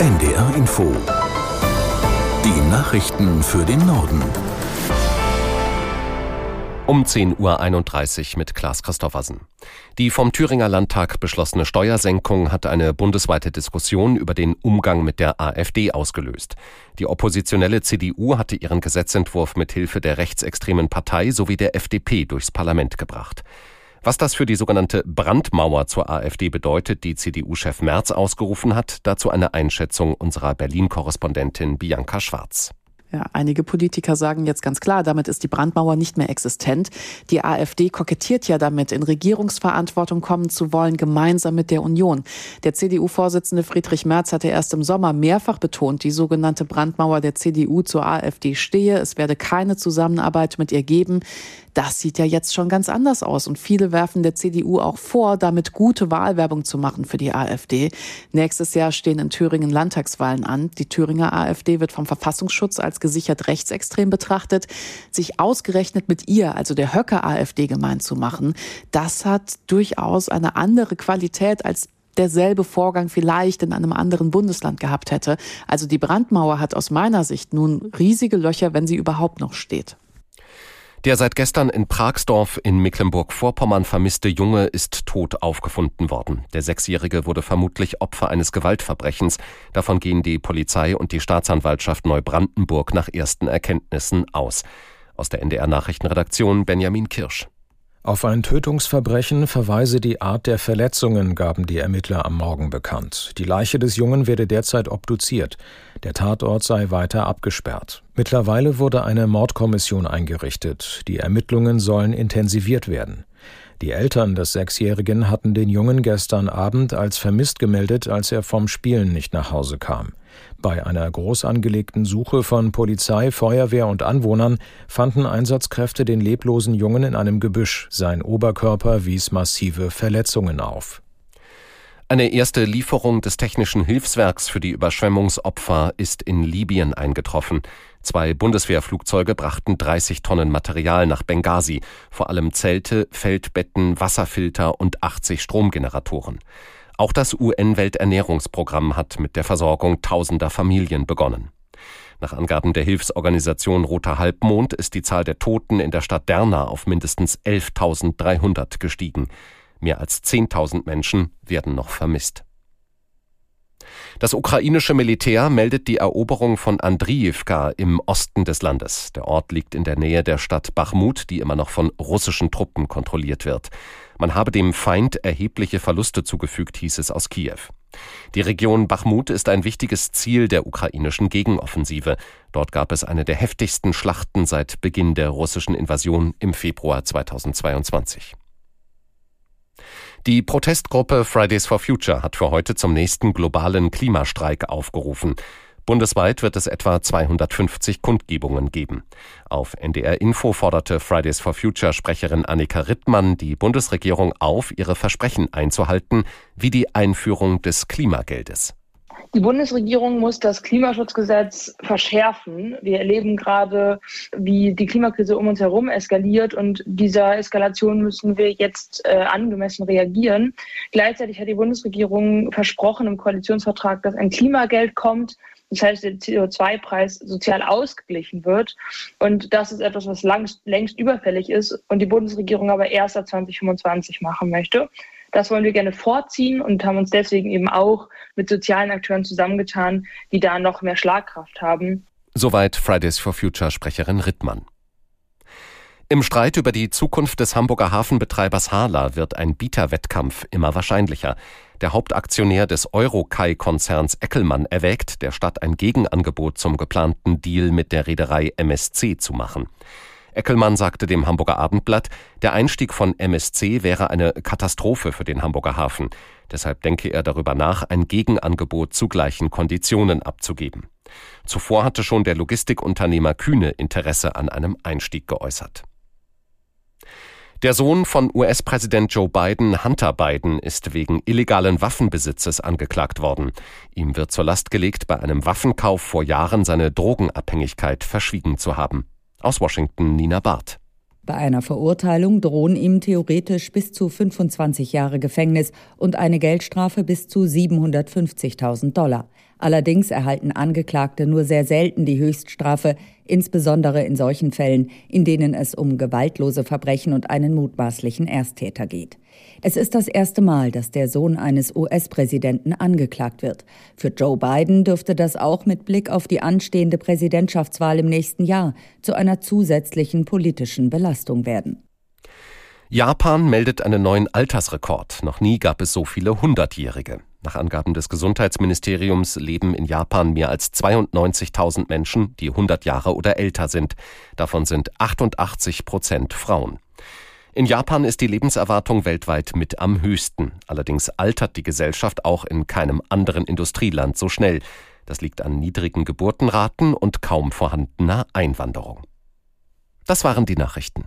NDR Info. Die Nachrichten für den Norden. Um 10.31 Uhr mit Klaas Christoffersen. Die vom Thüringer Landtag beschlossene Steuersenkung hat eine bundesweite Diskussion über den Umgang mit der AfD ausgelöst. Die oppositionelle CDU hatte ihren Gesetzentwurf mit Hilfe der rechtsextremen Partei sowie der FDP durchs Parlament gebracht. Was das für die sogenannte Brandmauer zur AfD bedeutet, die CDU-Chef Merz ausgerufen hat, dazu eine Einschätzung unserer Berlin-Korrespondentin Bianca Schwarz. Ja, einige Politiker sagen jetzt ganz klar, damit ist die Brandmauer nicht mehr existent. Die AfD kokettiert ja damit, in Regierungsverantwortung kommen zu wollen, gemeinsam mit der Union. Der CDU-Vorsitzende Friedrich Merz hatte erst im Sommer mehrfach betont, die sogenannte Brandmauer der CDU zur AfD stehe. Es werde keine Zusammenarbeit mit ihr geben. Das sieht ja jetzt schon ganz anders aus. Und viele werfen der CDU auch vor, damit gute Wahlwerbung zu machen für die AfD. Nächstes Jahr stehen in Thüringen Landtagswahlen an. Die Thüringer AfD wird vom Verfassungsschutz als gesichert rechtsextrem betrachtet. Sich ausgerechnet mit ihr, also der Höcke AfD, gemein zu machen, das hat durchaus eine andere Qualität als derselbe Vorgang vielleicht in einem anderen Bundesland gehabt hätte. Also die Brandmauer hat aus meiner Sicht nun riesige Löcher, wenn sie überhaupt noch steht. Der seit gestern in Pragsdorf in Mecklenburg-Vorpommern vermisste Junge ist tot aufgefunden worden. Der Sechsjährige wurde vermutlich Opfer eines Gewaltverbrechens. Davon gehen die Polizei und die Staatsanwaltschaft Neubrandenburg nach ersten Erkenntnissen aus. Aus der NDR Nachrichtenredaktion Benjamin Kirsch. Auf ein Tötungsverbrechen verweise die Art der Verletzungen, gaben die Ermittler am Morgen bekannt. Die Leiche des Jungen werde derzeit obduziert. Der Tatort sei weiter abgesperrt. Mittlerweile wurde eine Mordkommission eingerichtet. Die Ermittlungen sollen intensiviert werden. Die Eltern des Sechsjährigen hatten den Jungen gestern Abend als vermisst gemeldet, als er vom Spielen nicht nach Hause kam. Bei einer groß angelegten Suche von Polizei, Feuerwehr und Anwohnern fanden Einsatzkräfte den leblosen Jungen in einem Gebüsch. Sein Oberkörper wies massive Verletzungen auf. Eine erste Lieferung des technischen Hilfswerks für die Überschwemmungsopfer ist in Libyen eingetroffen. Zwei Bundeswehrflugzeuge brachten 30 Tonnen Material nach Benghazi, vor allem Zelte, Feldbetten, Wasserfilter und 80 Stromgeneratoren. Auch das UN-Welternährungsprogramm hat mit der Versorgung tausender Familien begonnen. Nach Angaben der Hilfsorganisation Roter Halbmond ist die Zahl der Toten in der Stadt Derna auf mindestens 11.300 gestiegen. Mehr als 10.000 Menschen werden noch vermisst. Das ukrainische Militär meldet die Eroberung von Andriivka im Osten des Landes. Der Ort liegt in der Nähe der Stadt Bachmut, die immer noch von russischen Truppen kontrolliert wird. Man habe dem Feind erhebliche Verluste zugefügt, hieß es aus Kiew. Die Region Bachmut ist ein wichtiges Ziel der ukrainischen Gegenoffensive. Dort gab es eine der heftigsten Schlachten seit Beginn der russischen Invasion im Februar 2022. Die Protestgruppe Fridays for Future hat für heute zum nächsten globalen Klimastreik aufgerufen. Bundesweit wird es etwa 250 Kundgebungen geben. Auf NDR Info forderte Fridays for Future Sprecherin Annika Rittmann die Bundesregierung auf, ihre Versprechen einzuhalten, wie die Einführung des Klimageldes. Die Bundesregierung muss das Klimaschutzgesetz verschärfen. Wir erleben gerade, wie die Klimakrise um uns herum eskaliert und dieser Eskalation müssen wir jetzt äh, angemessen reagieren. Gleichzeitig hat die Bundesregierung versprochen im Koalitionsvertrag, dass ein Klimageld kommt, das heißt, der CO2-Preis sozial ausgeglichen wird. Und das ist etwas, was lang, längst überfällig ist und die Bundesregierung aber erst ab 2025 machen möchte. Das wollen wir gerne vorziehen und haben uns deswegen eben auch mit sozialen Akteuren zusammengetan, die da noch mehr Schlagkraft haben. Soweit Fridays for Future Sprecherin Rittmann. Im Streit über die Zukunft des Hamburger Hafenbetreibers Hala wird ein Bieterwettkampf immer wahrscheinlicher. Der Hauptaktionär des Eurokai-Konzerns Eckelmann erwägt, der Stadt ein Gegenangebot zum geplanten Deal mit der Reederei MSC zu machen. Eckelmann sagte dem Hamburger Abendblatt, der Einstieg von MSC wäre eine Katastrophe für den Hamburger Hafen. Deshalb denke er darüber nach, ein Gegenangebot zu gleichen Konditionen abzugeben. Zuvor hatte schon der Logistikunternehmer Kühne Interesse an einem Einstieg geäußert. Der Sohn von US-Präsident Joe Biden, Hunter Biden, ist wegen illegalen Waffenbesitzes angeklagt worden. Ihm wird zur Last gelegt, bei einem Waffenkauf vor Jahren seine Drogenabhängigkeit verschwiegen zu haben. Aus Washington Nina Barth. Bei einer Verurteilung drohen ihm theoretisch bis zu 25 Jahre Gefängnis und eine Geldstrafe bis zu 750.000 Dollar. Allerdings erhalten Angeklagte nur sehr selten die Höchststrafe, insbesondere in solchen Fällen, in denen es um gewaltlose Verbrechen und einen mutmaßlichen Ersttäter geht. Es ist das erste Mal, dass der Sohn eines US-Präsidenten angeklagt wird. Für Joe Biden dürfte das auch mit Blick auf die anstehende Präsidentschaftswahl im nächsten Jahr zu einer zusätzlichen politischen Belastung werden. Japan meldet einen neuen Altersrekord. Noch nie gab es so viele Hundertjährige. Nach Angaben des Gesundheitsministeriums leben in Japan mehr als 92.000 Menschen, die 100 Jahre oder älter sind. Davon sind 88 Prozent Frauen. In Japan ist die Lebenserwartung weltweit mit am höchsten. Allerdings altert die Gesellschaft auch in keinem anderen Industrieland so schnell. Das liegt an niedrigen Geburtenraten und kaum vorhandener Einwanderung. Das waren die Nachrichten.